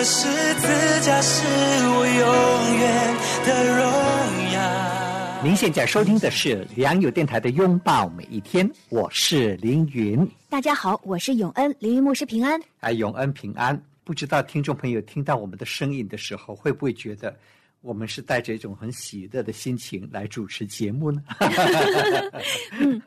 的十字架是我永远的荣耀。您现在收听的是良友电台的《拥抱每一天》，我是凌云。大家好，我是永恩，凌云牧师平安。哎，永恩平安。不知道听众朋友听到我们的声音的时候，会不会觉得我们是带着一种很喜乐的心情来主持节目呢？嗯，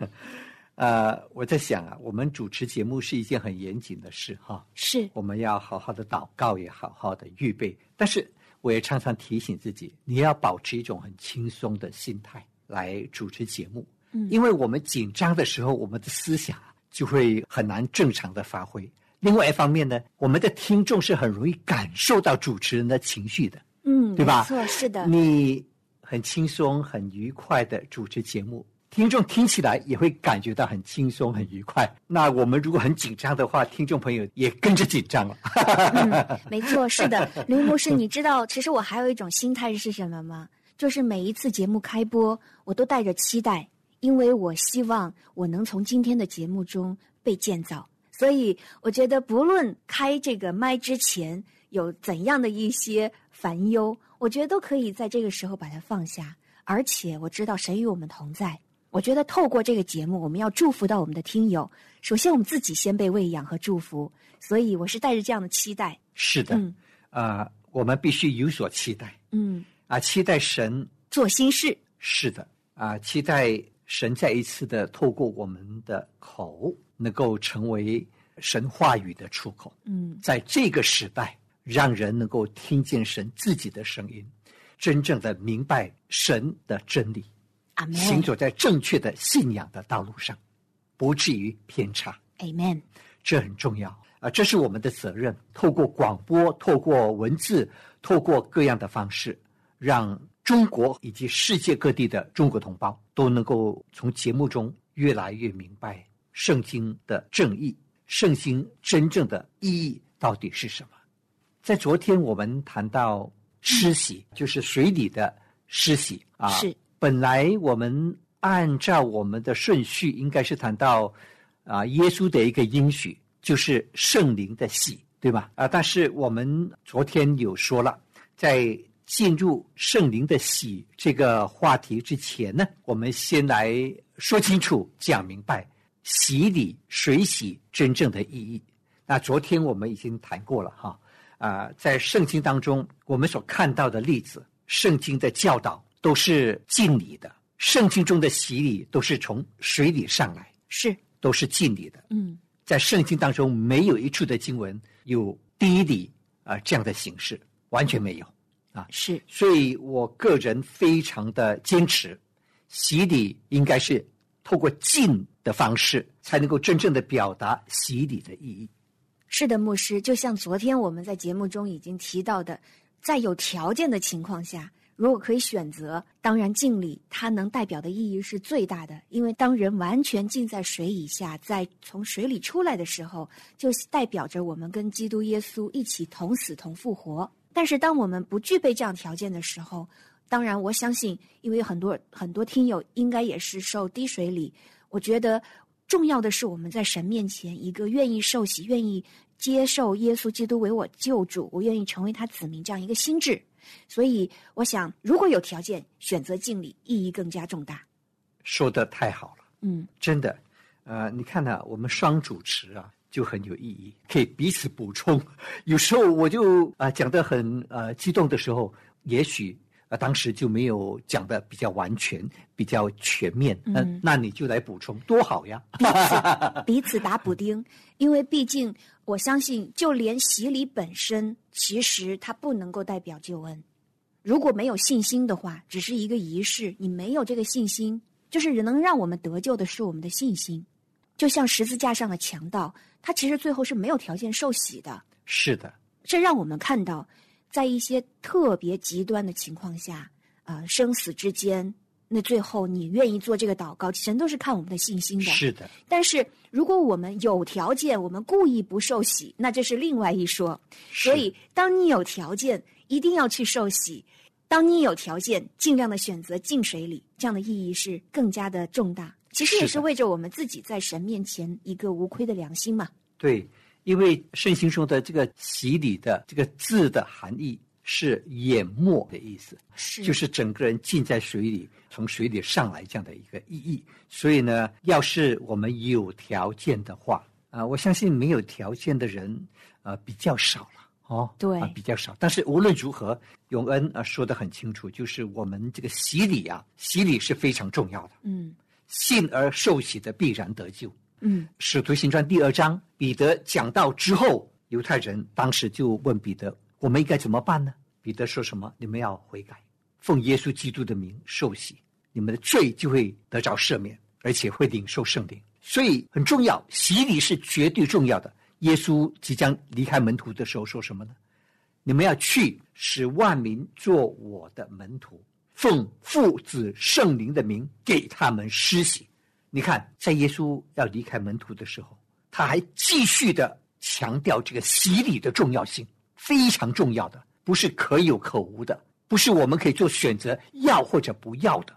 呃，我在想啊，我们主持节目是一件很严谨的事哈，是我们要好好的祷告，也好好的预备。但是我也常常提醒自己，你要保持一种很轻松的心态来主持节目，嗯因为我们紧张的时候，我们的思想就会很难正常的发挥。另外一方面呢，我们的听众是很容易感受到主持人的情绪的，嗯，对吧没错，是的，你很轻松、很愉快的主持节目，听众听起来也会感觉到很轻松、很愉快。那我们如果很紧张的话，听众朋友也跟着紧张了。嗯，没错，是的。刘牧师，你知道，其实我还有一种心态是什么吗？就是每一次节目开播，我都带着期待，因为我希望我能从今天的节目中被建造。所以，我觉得不论开这个麦之前有怎样的一些烦忧，我觉得都可以在这个时候把它放下。而且我知道神与我们同在。我觉得透过这个节目，我们要祝福到我们的听友。首先，我们自己先被喂养和祝福，所以我是带着这样的期待。是的，嗯啊、我们必须有所期待嗯，啊，期待神做心事。是的啊，期待神再一次的透过我们的口，能够成为神话语的出口。嗯在这个时代，让人能够听见神自己的声音，真正的明白神的真理。行走在正确的信仰的道路上，不至于偏差，Amen。这很重要啊！这是我们的责任。透过广播，透过文字，透过各样的方式，让中国以及世界各地的中国同胞都能够从节目中越来越明白圣经的正义，圣经真正的意义到底是什么。在昨天我们谈到施洗，就是水里的施洗啊。是。本来我们按照我们的顺序，应该是谈到啊耶稣的一个应许，就是圣灵的洗，对吧？啊，但是我们昨天有说了，在进入圣灵的洗这个话题之前呢，我们先来说清楚、讲明白洗礼、水洗真正的意义。那昨天我们已经谈过了哈，啊、在圣经当中，我们所看到的例子，圣经的教导都是敬礼的，圣经中的洗礼都是从水里上来，是，都是敬礼的。嗯在圣经当中，没有一处的经文有第一礼啊、这样的形式，完全没有啊。是，所以我个人非常的坚持，洗礼应该是透过敬的方式，才能够真正的表达洗礼的意义。是的，牧师。就像昨天我们在节目中已经提到的，在有条件的情况下，如果可以选择，当然敬礼它能代表的意义是最大的，因为当人完全浸在水以下，在从水里出来的时候，就代表着我们跟基督耶稣一起同死同复活。但是当我们不具备这样条件的时候，当然我相信，因为很多很多听友应该也是受滴水礼，我觉得重要的是我们在神面前一个愿意受洗、愿意接受耶稣基督为我救主，我愿意成为他子民这样一个心智。所以，我想如果有条件选择敬礼，意义更加重大。说的太好了，嗯，真的。呃，你看呢、我们双主持啊，就很有意义，可以彼此补充。有时候我就啊、讲得很呃激动的时候，也许啊、当时就没有讲的比较完全、比较全面，呃嗯那你就来补充，多好呀！彼此彼此打补丁，因为毕竟我相信，就连洗礼本身，其实它不能够代表救恩。如果没有信心的话，只是一个仪式，你没有这个信心，就是能让我们得救的是我们的信心。就像十字架上的强盗，他其实最后是没有条件受洗的。是的，这让我们看到，在一些特别极端的情况下，啊，生死之间，那最后你愿意做这个祷告，神都是看我们的信心的。是的，但是如果我们有条件，我们故意不受洗，那这是另外一说。所以，当你有条件，一定要去受洗；当你有条件，尽量的选择进水里，这样的意义是更加的重大。其实也是为着我们自己在神面前一个无愧的良心嘛。对，因为圣经说的这个洗礼的这个字的含义是淹没的意思，是就是整个人浸在水里，从水里上来这样的一个意义。所以呢，要是我们有条件的话，啊，我相信没有条件的人，呃，比较少了。哦，对啊，比较少。但是无论如何，永恩啊说的很清楚，就是我们这个洗礼啊，洗礼是非常重要的。嗯信而受洗的必然得救。嗯使徒行传第二章，彼得讲到之后，犹太人当时就问彼得：“我们应该怎么办呢？”彼得说什么？你们要悔改，奉耶稣基督的名受洗，你们的罪就会得着赦免，而且会领受圣灵。所以很重要，洗礼是绝对重要的。耶稣即将离开门徒的时候说什么呢？你们要去，使万民做我的门徒，奉父子圣灵的名给他们施洗。你看，在耶稣要离开门徒的时候，他还继续的强调这个洗礼的重要性，非常重要的，不是可有可无的，不是我们可以做选择要或者不要的，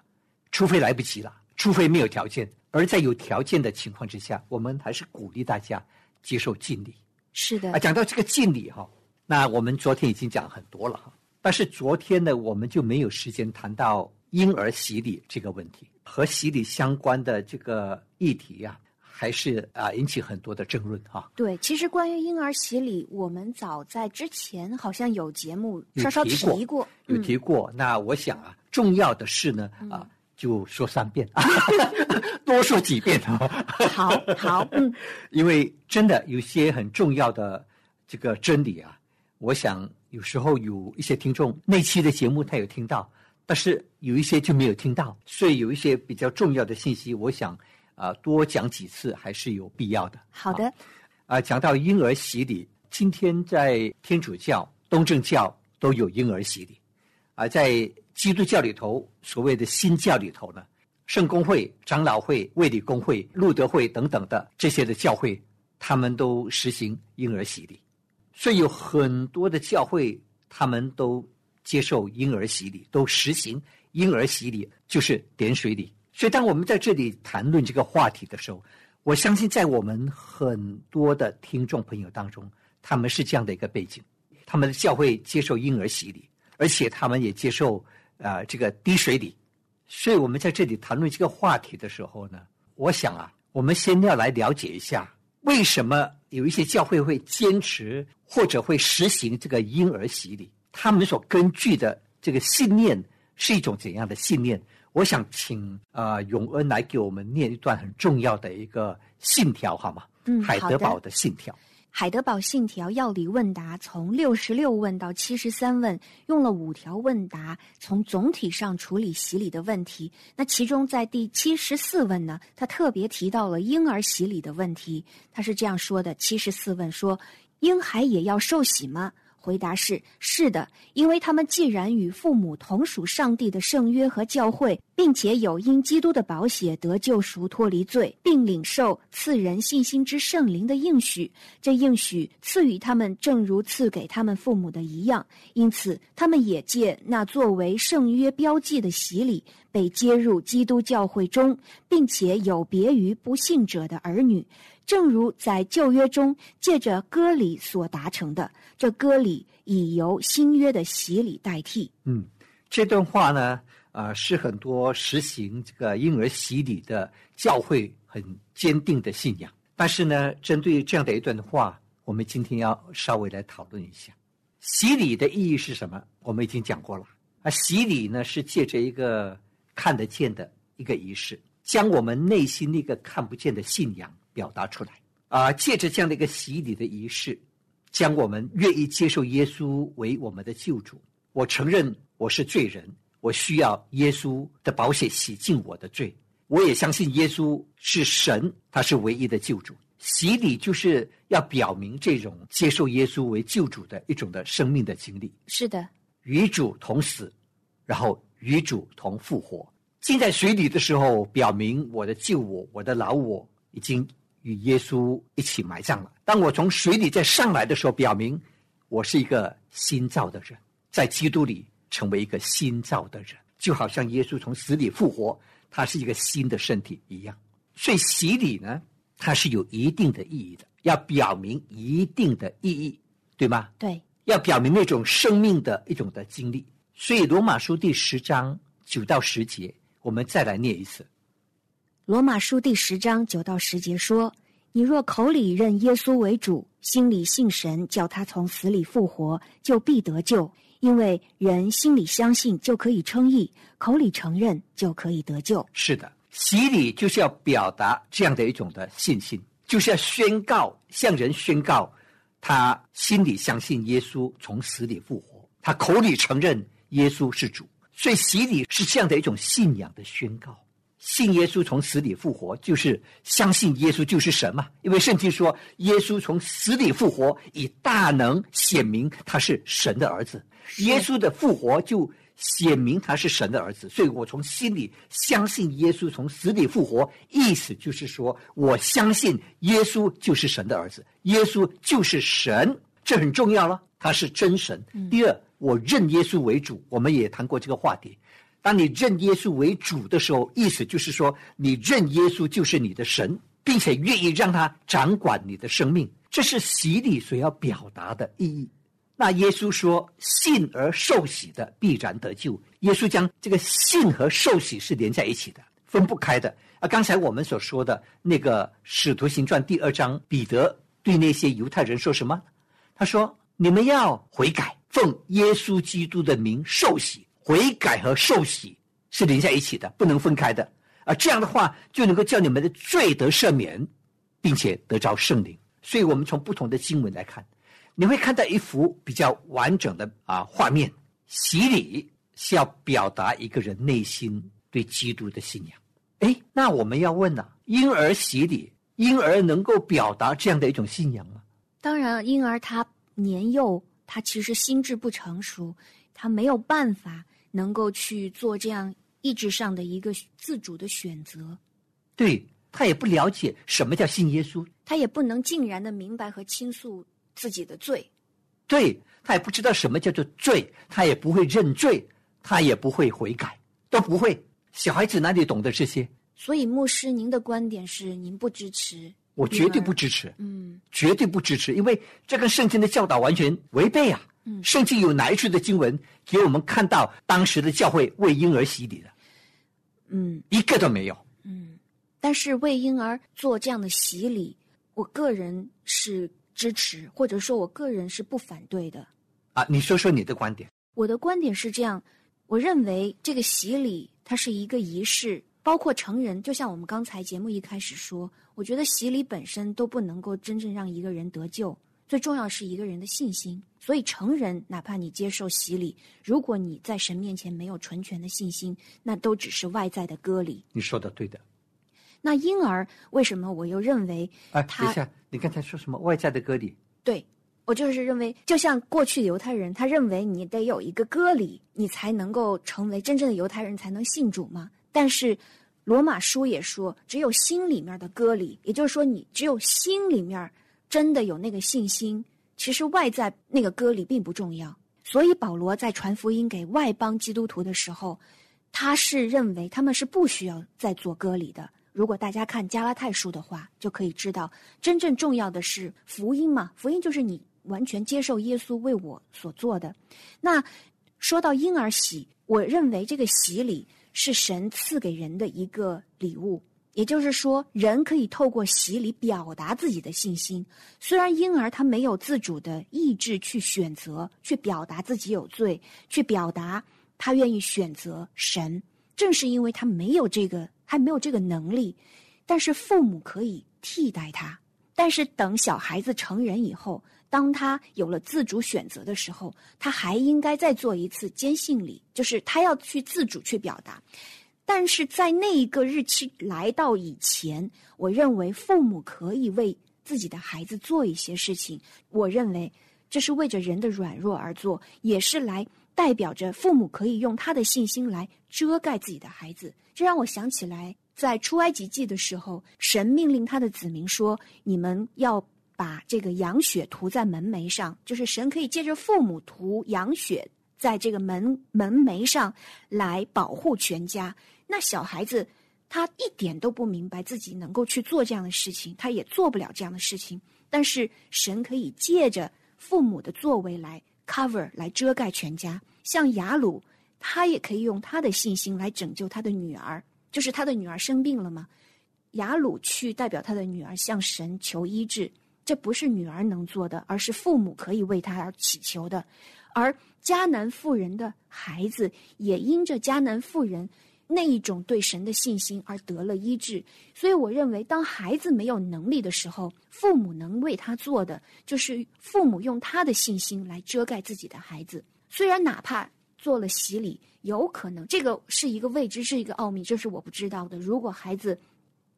除非来不及了，除非没有条件。而在有条件的情况之下，我们还是鼓励大家接受敬礼。是的啊，，讲到这个敬礼哈，那我们昨天已经讲很多了哈，但是昨天呢，我们就没有时间谈到婴儿洗礼这个问题和洗礼相关的这个议题呀、还是啊引起很多的争论哈。对，其实关于婴儿洗礼，我们早在之前好像有节目有稍稍提过提过，有嗯提过，那我想啊，重要的是呢啊，就说三遍，多说几遍啊。好好，嗯，因为真的有些很重要的这个真理啊，我想有时候有一些听众那期的节目他有听到，但是有一些就没有听到，所以有一些比较重要的信息，我想啊、多讲几次还是有必要的。好的，啊，讲到婴儿洗礼，今天在天主教、东正教都有婴儿洗礼，啊，在基督教里头，所谓的新教里头呢，圣公会、长老会、卫理公会、路德会等等的这些的教会，他们都实行婴儿洗礼，所以有很多的教会，他们都接受婴儿洗礼，都实行婴儿洗礼，就是点水礼。所以，当我们在这里谈论这个话题的时候，我相信在我们很多的听众朋友当中，他们是这样的一个背景，他们的教会接受婴儿洗礼，而且他们也接受呃这个滴水礼。所以我们在这里谈论这个话题的时候呢，我想啊，我们先要来了解一下，为什么有一些教会会坚持或者会实行这个婴儿洗礼，他们所根据的这个信念是一种怎样的信念？我想请呃永恩来给我们念一段很重要的一个信条，好吗？嗯海德堡的信条。海德堡信条要理问答从六十六问到七十三问，用了五条问答，从总体上处理洗礼的问题。那其中在第七十四问呢，他特别提到了婴儿洗礼的问题。他是这样说的：七十四问说，婴孩也要受洗吗？回答是是的，因为他们既然与父母同属上帝的圣约和教会，并且有因基督的宝血得救赎、脱离罪，并领受赐人信心之圣灵的应许，这应许赐予他们，正如赐给他们父母的一样。因此，他们也借那作为圣约标记的洗礼，被接入基督教会中，并且有别于不信者的儿女。正如在旧约中借着割礼所达成的，这割礼已由新约的洗礼代替。嗯，这段话呢，呃，是很多实行这个婴儿洗礼的教会很坚定的信仰。但是呢，针对这样的一段话，我们今天要稍微来讨论一下，洗礼的意义是什么？我们已经讲过了。啊，洗礼呢是借着一个看得见的一个仪式，将我们内心那个看不见的信仰表达出来。啊，借着这样的一个洗礼的仪式，将我们愿意接受耶稣为我们的救主。我承认我是罪人，我需要耶稣的保险洗净我的罪。我也相信耶稣是神，他是唯一的救主。洗礼就是要表明这种接受耶稣为救主的一种的生命的经历，是的，与主同死，然后与主同复活。浸在水里的时候，表明我的旧我、我的老我已经与耶稣一起埋葬了。当我从水里再上来的时候，表明我是一个新造的人，在基督里成为一个新造的人，就好像耶稣从死里复活，他是一个新的身体一样。所以洗礼呢，它是有一定的意义的，要表明一定的意义，对吗？对，要表明那种生命的一种的经历。所以罗马书第十章九到十节，我们再来念一次。罗马书第十章九到十节说：“你若口里认耶稣为主，心里信神，叫他从死里复活，就必得救。因为人心里相信，就可以称义；口里承认，就可以得救。是的，洗礼就是要表达这样的一种的信心，就是要宣告向人宣告，他心里相信耶稣从死里复活，他口里承认耶稣是主。所以洗礼是这样的一种信仰的宣告。信耶稣从死里复活，就是相信耶稣就是神嘛。因为圣经说，耶稣从死里复活，以大能显明他是神的儿子。耶稣的复活就显明他是神的儿子，所以我从心里相信耶稣从死里复活，意思就是说我相信耶稣就是神的儿子，耶稣就是神，这很重要了，他是真神。第二，我认耶稣为主，我们也谈过这个话题。当你认耶稣为主的时候，意思就是说，你认耶稣就是你的神，并且愿意让他掌管你的生命，这是洗礼所要表达的意义。那耶稣说：“信而受洗的必然得救。”耶稣将这个信和受洗是连在一起的，分不开的。啊，刚才我们所说的那个《使徒行传》第二章，彼得对那些犹太人说什么？他说：“你们要悔改，奉耶稣基督的名受洗。”悔改和受洗是连在一起的，不能分开的。啊这样的话，就能够叫你们的罪得赦免，并且得着圣灵。所以，我们从不同的经文来看，你会看到一幅比较完整的啊画面。洗礼是要表达一个人内心对基督的信仰。哎，那我们要问了：婴儿洗礼，婴儿能够表达这样的一种信仰吗？当然，婴儿他年幼，他其实心智不成熟，他没有办法。能够去做这样意志上的一个自主的选择，对他也不了解什么叫信耶稣，他也不能尽然的明白和倾诉自己的罪，对他也不知道什么叫做罪，他也不会认罪，他也不会悔改，都不会。小孩子哪里懂得这些？所以，牧师，您的观点是您不支持？我绝对不支持，嗯，绝对不支持，因为这跟圣经的教导完全违背啊。甚至有哪一处的经文给我们看到当时的教会为婴儿洗礼的？嗯，一个都没有。嗯，但是为婴儿做这样的洗礼，我个人是支持，或者说我个人是不反对的。啊，你说说你的观点。我的观点是这样，我认为这个洗礼它是一个仪式，包括成人，就像我们刚才节目一开始说，我觉得洗礼本身都不能够真正让一个人得救。最重要是一个人的信心，所以成人哪怕你接受洗礼，如果你在神面前没有纯全的信心，那都只是外在的割礼。你说的对的。那婴儿为什么我又认为？哎，等一下，你刚才说什么外在的割礼？对，我就是认为，就像过去犹太人，他认为你得有一个割礼，你才能够成为真正的犹太人，才能信主嘛。但是罗马书也说，只有心里面的割礼，也就是说，你只有心里面。真的有那个信心，其实外在那个割礼并不重要。所以保罗在传福音给外邦基督徒的时候，他是认为他们是不需要再做割礼的。如果大家看加拉太书的话，就可以知道，真正重要的是福音嘛。福音就是你完全接受耶稣为我所做的。那说到婴儿洗，我认为这个洗礼是神赐给人的一个礼物。也就是说，人可以透过洗礼表达自己的信心。虽然婴儿他没有自主的意志去选择、去表达自己有罪、去表达他愿意选择神，正是因为他没有这个，还没有这个能力。但是父母可以替代他。但是等小孩子成人以后，当他有了自主选择的时候，他还应该再做一次坚信礼，就是他要去自主去表达。但是在那一个日期来到以前，我认为父母可以为自己的孩子做一些事情。我认为这是为着人的软弱而做，也是来代表着父母可以用他的信心来遮盖自己的孩子。这让我想起来，在出埃及记的时候，神命令他的子民说：“你们要把这个羊血涂在门楣上，就是神可以借着父母涂羊血在这个门门楣上来保护全家。”那小孩子。他一点都不明白自己能够去做这样的事情，他也做不了这样的事情。但是神可以借着父母的作为来 cover 来遮盖全家。像雅鲁，他也可以用他的信心来拯救他的女儿。就是他的女儿生病了嘛，雅鲁去代表他的女儿向神求医治，这不是女儿能做的，而是父母可以为他而祈求的。而迦南妇人的孩子也因着迦南妇人。那一种对神的信心而得了医治，所以我认为，当孩子没有能力的时候，父母能为他做的，就是父母用他的信心来遮盖自己的孩子。虽然哪怕做了洗礼，有可能这个是一个未知，是一个奥秘，这是我不知道的。如果孩子，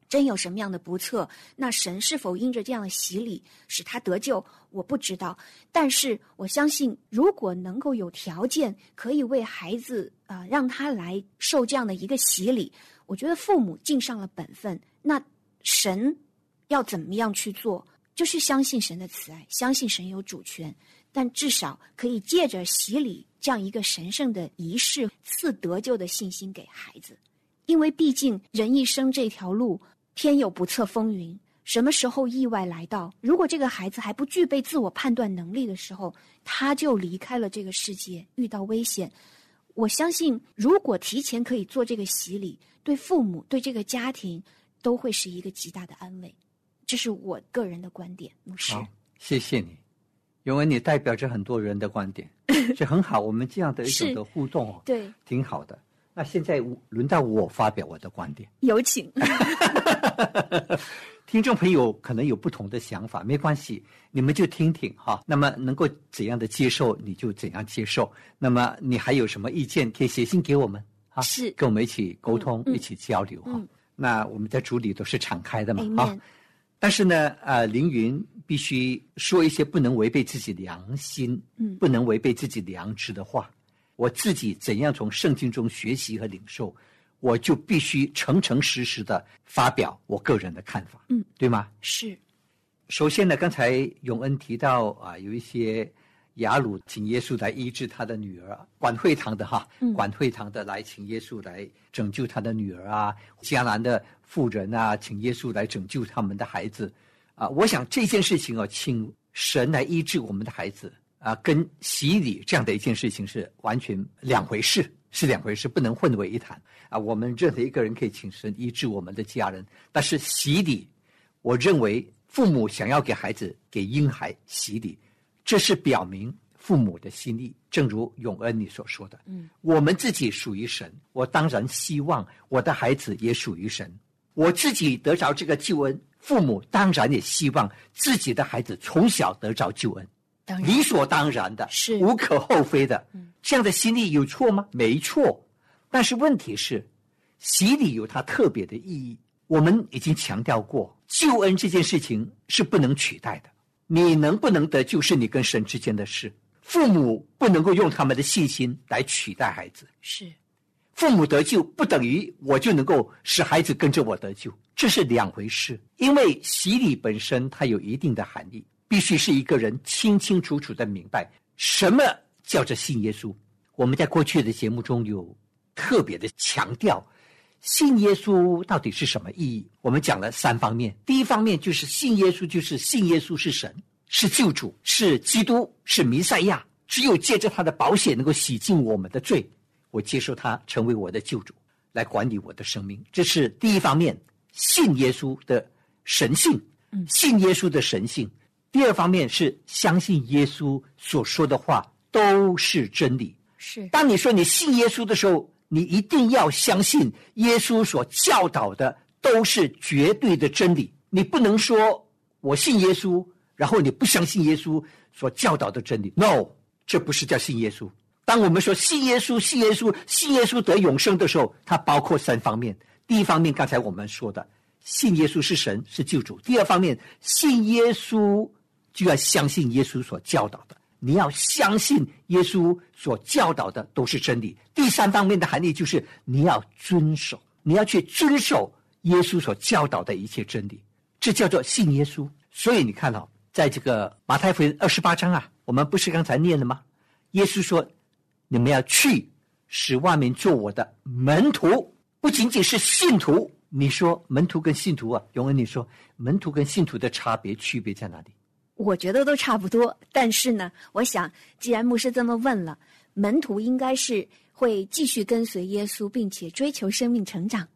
真有什么样的不测？那神是否因着这样的洗礼使他得救？我不知道。但是我相信，如果能够有条件可以为孩子啊让他来受这样的一个洗礼，我觉得父母尽上了本分。那神要怎么样去做？就是相信神的慈爱，相信神有主权。但至少可以借着洗礼这样一个神圣的仪式，赐得救的信心给孩子。因为毕竟人一生这条路。天有不测风云，什么时候意外来到？如果这个孩子还不具备自我判断能力的时候，他就离开了这个世界，遇到危险。我相信，如果提前可以做这个洗礼，对父母、对这个家庭，都会是一个极大的安慰。这是我个人的观点，牧师。好，谢谢你，因为，你代表着很多人的观点，这很好。我们这样的一种的互动哦，对，挺好的。那现在轮到我发表我的观点，有请。听众朋友可能有不同的想法，没关系，你们就听听哈。那么能够怎样的接受，你就怎样接受。那么你还有什么意见，可以写信给我们啊，是跟我们一起沟通，一起交流哈。那我们在主里都是敞开的嘛啊。但是呢，呃，凌云必须说一些不能违背自己良心，嗯，不能违背自己良知的话。我自己怎样从圣经中学习和领受，我就必须诚诚实实的发表我个人的看法，嗯，对吗？是。首先呢，刚才永恩提到啊，有一些雅鲁请耶稣来医治他的女儿，管会堂的哈，管会堂的来请耶稣来拯救他的女儿啊，迦南的妇人啊，请耶稣来拯救他们的孩子，啊，我想这件事情啊，请神来医治我们的孩子。啊，跟洗礼这样的一件事情是完全两回事，是两回事，不能混为一谈啊！我们任何一个人可以请神医治我们的家人，但是洗礼，我认为父母想要给孩子给婴孩洗礼，这是表明父母的心意。正如永恩你所说的，嗯，我们自己属于神，我当然希望我的孩子也属于神。我自己得着这个救恩，父母当然也希望自己的孩子从小得着救恩。理所当然的，是无可厚非的。这样的心理有错吗？没错。但是问题是，洗礼有它特别的意义。我们已经强调过，救恩这件事情是不能取代的。你能不能得救，是你跟神之间的事。父母不能够用他们的信心来取代孩子。是，父母得救不等于我就能够使孩子跟着我得救，这是两回事。因为洗礼本身它有一定的含义。必须是一个人清清楚楚的明白什么叫做信耶稣。我们在过去的节目中有特别的强调，信耶稣到底是什么意义？我们讲了三方面。第一方面就是信耶稣，就是信耶稣是神，是救主，是基督，是弥赛亚。只有借着他的保险能够洗净我们的罪，我接受他成为我的救主，来管理我的生命。这是第一方面，信耶稣的神性，信耶稣的神性。第二方面是相信耶稣所说的话都是真理。是，当你说你信耶稣的时候，你一定要相信耶稣所教导的都是绝对的真理。你不能说我信耶稣，然后你不相信耶稣所教导的真理。No，这不是叫信耶稣。当我们说信耶稣、信耶稣、信耶稣得永生的时候，它包括三方面。第一方面，刚才我们说的信耶稣是神是救主；第二方面，信耶稣就要相信耶稣所教导的。你要相信耶稣所教导的都是真理。第三方面的含义就是你要遵守，你要去遵守耶稣所教导的一切真理，这叫做信耶稣。所以你看到，在这个马太福音二十八章啊，我们不是刚才念了吗？耶稣说：“你们要去，使万民做我的门徒，不仅仅是信徒。”你说门徒跟信徒啊，永恩，你说门徒跟信徒的差别区别在哪里？我觉得都差不多，但是呢，我想，既然牧师这么问了，门徒应该是会继续跟随耶稣，并且追求生命成长，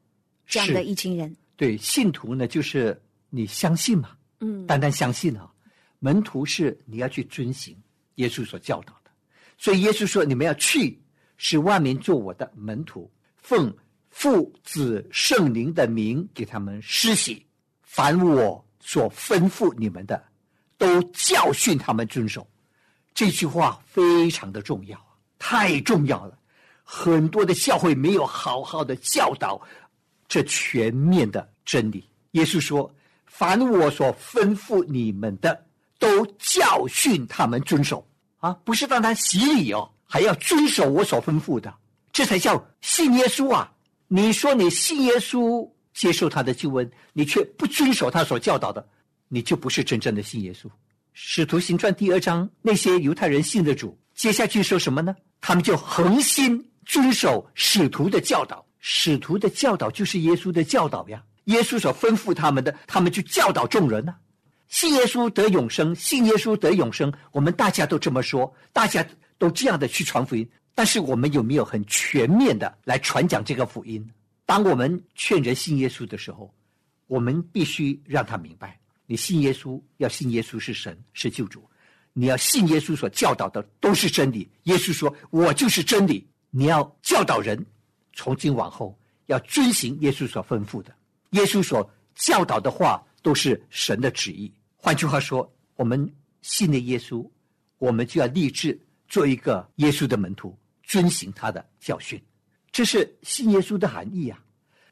这样的一群人。对，信徒呢，就是你相信嘛，嗯，单单相信啊。门徒是你要去遵行耶稣所教导的，所以耶稣说：“你们要去，使万民做我的门徒，奉父子圣灵的名给他们施洗，凡我所吩咐你们的。”都教训他们遵守，这句话非常的重要，太重要了。很多的教会没有好好的教导这全面的真理。耶稣说：“凡我所吩咐你们的，都教训他们遵守。”啊，不是单单洗礼哦，还要遵守我所吩咐的，这才叫信耶稣啊！你说你信耶稣，接受他的救恩，你却不遵守他所教导的。你就不是真正的信耶稣。使徒行传第二章，那些犹太人信的主，接下去说什么呢？他们就恒心遵守使徒的教导。使徒的教导就是耶稣的教导呀。耶稣所吩咐他们的，他们就教导众人呢。信耶稣得永生，信耶稣得永生。我们大家都这么说，大家都这样的去传福音。但是我们有没有很全面的来传讲这个福音？当我们劝人信耶稣的时候，我们必须让他明白。你信耶稣，要信耶稣是神是救主，你要信耶稣所教导的都是真理。耶稣说：“我就是真理。”你要教导人，从今往后要遵行耶稣所吩咐的。耶稣所教导的话都是神的旨意。换句话说，我们信了耶稣，我们就要立志做一个耶稣的门徒，遵行他的教训。这是信耶稣的含义啊！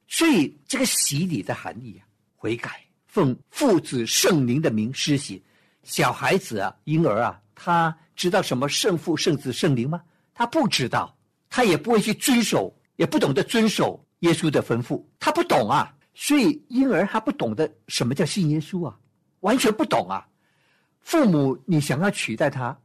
所以这个洗礼的含义啊，悔改。奉父子圣灵的名施洗，小孩子啊，婴儿啊，他知道什么圣父、圣子、圣灵吗？他不知道，他也不会去遵守，也不懂得遵守耶稣的吩咐，他不懂啊。所以婴儿他不懂得什么叫信耶稣啊，完全不懂啊。父母，你想要取代他，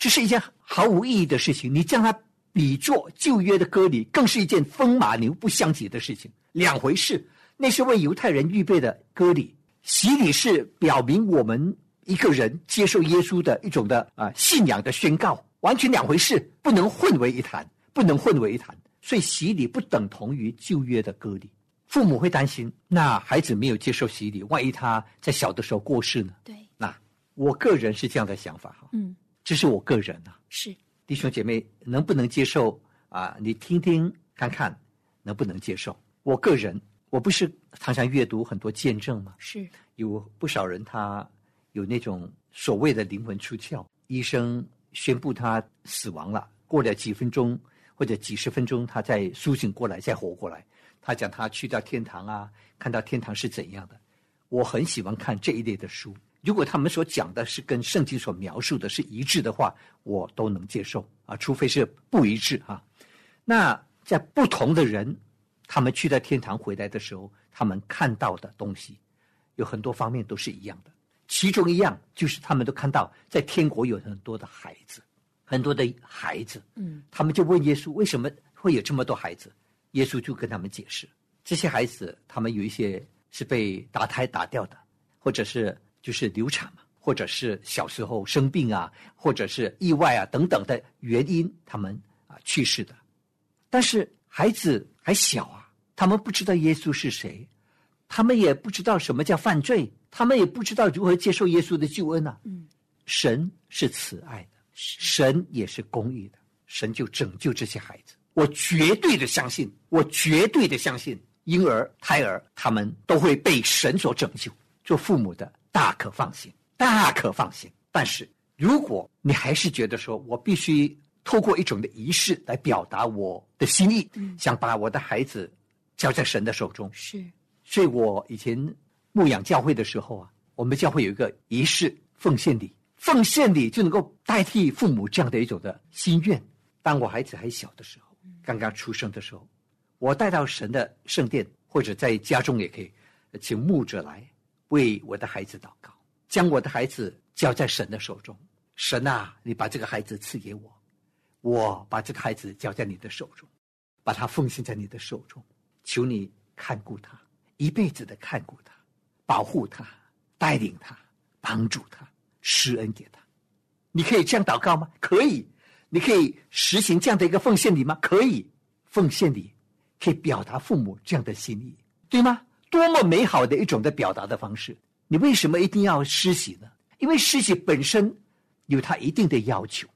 这是一件毫无意义的事情。你将他比作旧约的割礼，更是一件风马牛不相及的事情，两回事。那是为犹太人预备的割礼。洗礼是表明我们一个人接受耶稣的一种的啊信仰的宣告，完全两回事，不能混为一谈，不能混为一谈。所以洗礼不等同于旧约的割礼。父母会担心，那孩子没有接受洗礼，万一他在小的时候过世呢？对，那我个人是这样的想法哈，嗯，这是我个人啊，是弟兄姐妹能不能接受啊？你听听看看，能不能接受？我个人。我不是常常阅读很多见证吗？是有不少人他有那种所谓的灵魂出窍，医生宣布他死亡了，过了几分钟或者几十分钟，他再苏醒过来，再活过来。他讲他去到天堂啊，看到天堂是怎样的。我很喜欢看这一类的书，如果他们所讲的是跟圣经所描述的是一致的话，我都能接受啊，除非是不一致啊。那在不同的人。他们去到天堂回来的时候，他们看到的东西有很多方面都是一样的。其中一样就是他们都看到在天国有很多的孩子，很多的孩子。嗯，他们就问耶稣为什么会有这么多孩子？耶稣就跟他们解释，这些孩子他们有一些是被打胎打掉的，或者是就是流产嘛，或者是小时候生病啊，或者是意外啊等等的原因，他们啊去世的。但是孩子还小啊。他们不知道耶稣是谁，他们也不知道什么叫犯罪，他们也不知道如何接受耶稣的救恩啊。嗯，神是慈爱的，神也是公义的，神就拯救这些孩子。我绝对的相信，我绝对的相信，婴儿、胎儿他们都会被神所拯救。做父母的大可放心，大可放心。但是如果你还是觉得说我必须透过一种的仪式来表达我的心意，想把我的孩子。交在神的手中是，所以我以前牧养教会的时候啊，我们教会有一个仪式奉献礼，奉献礼就能够代替父母这样的一种的心愿。当我孩子还小的时候，刚刚出生的时候，我带到神的圣殿，或者在家中也可以，请牧者来为我的孩子祷告，将我的孩子交在神的手中。神啊，你把这个孩子赐给我，我把这个孩子交在你的手中，把他奉献在你的手中，求你看顾他，一辈子的看顾他，保护他，带领他，帮助他，施恩给他。你可以这样祷告吗？可以。你可以实行这样的一个奉献礼吗？可以，奉献礼可以表达父母这样的心意，对吗？多么美好的一种的表达的方式！你为什么一定要施洗呢？因为施洗本身有它一定的要求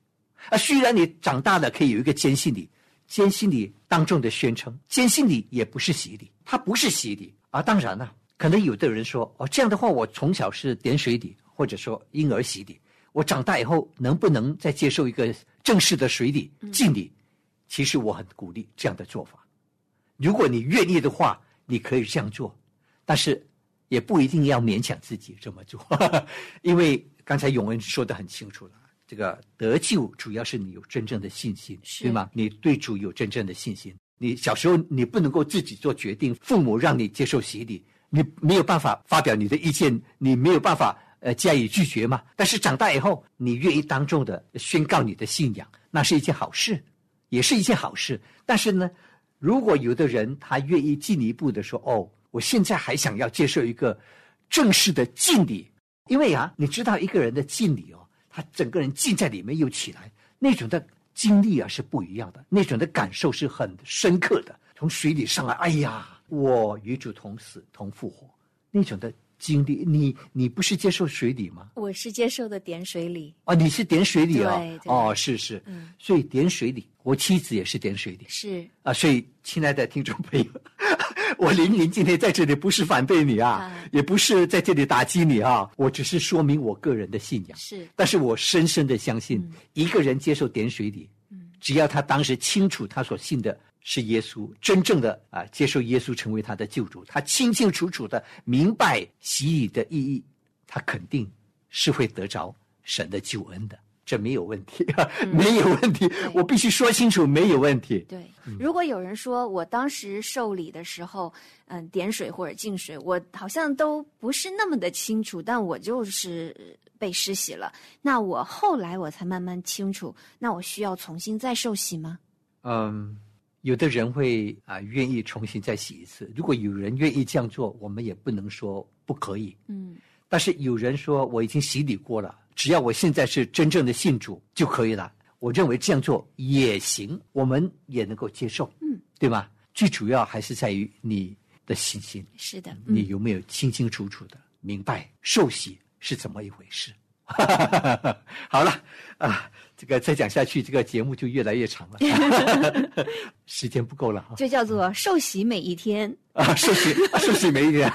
啊。虽然你长大了可以有一个坚信礼，坚信礼当众的宣称，坚信礼也不是洗礼，它不是洗礼啊。当然了，可能有的人说哦，这样的话我从小是点水礼，或者说婴儿洗礼。我长大以后能不能再接受一个正式的水礼敬礼？其实我很鼓励这样的做法。如果你愿意的话，你可以这样做，但是也不一定要勉强自己这么做，因为刚才永恩说的很清楚了，这个得救主要是你有真正的信心，对吗？你对主有真正的信心。你小时候你不能够自己做决定，父母让你接受洗礼，你没有办法发表你的意见，你没有办法。呃，加以拒绝嘛。但是长大以后，你愿意当众的宣告你的信仰，那是一件好事，也是一件好事。但是呢，如果有的人他愿意进一步的说：“哦，我现在还想要接受一个正式的敬礼。”因为啊，你知道一个人的敬礼哦，他整个人浸在里面又起来，那种的经历啊是不一样的，那种的感受是很深刻的。从水里上来，哎呀，我与主同死同复活，那种的。经历你，你不是接受水礼吗？我是接受的点水礼。哦，你是点水礼啊？哦，是是，嗯，所以点水礼，我妻子也是点水礼。是啊，所以亲爱的听众朋友，我林林今天在这里不是反对你啊，也不是在这里打击你啊，我只是说明我个人的信仰。是，但是我深深的相信，一个人接受点水礼，嗯，只要他当时清楚他所信的。是耶稣真正的啊，接受耶稣成为他的救主，他清清楚楚的明白洗礼的意义，他肯定是会得着神的救恩的，这没有问题，没有问题，我必须说清楚，没有问题。对，如果有人说我当时受礼的时候，嗯，点水或者净水，我好像都不是那么的清楚，但我就是被施洗了，那我后来我才慢慢清楚，那我需要重新再受洗吗？嗯。有的人会啊，愿意重新再洗一次。如果有人愿意这样做，我们也不能说不可以。嗯。但是有人说我已经洗礼过了，只要我现在是真正的信主就可以了。我认为这样做也行，我们也能够接受。嗯，对吧？最主要还是在于你的信心。是的。你有没有清清楚楚的明白受洗是怎么一回事？好了啊。这个再讲下去，这个节目就越来越长了，时间不够了哈。就叫做受洗每一天啊，受洗受洗每一天，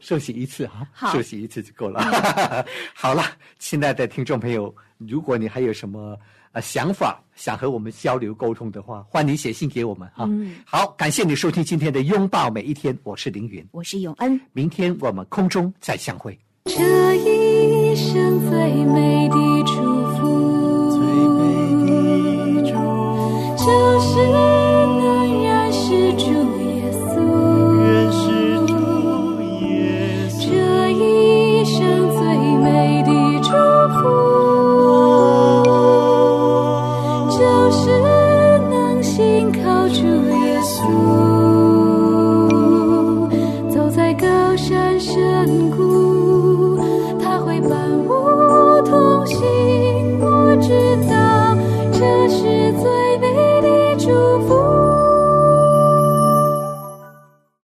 受洗一次哈，受洗一次就够了。好了，亲爱的听众朋友，如果你还有什么呃想法，想和我们交流沟通的话，欢迎写信给我们哈。好，感谢你收听今天的拥抱每一天，我是凌云，我是永恩，明天我们空中再相会。这一生最美的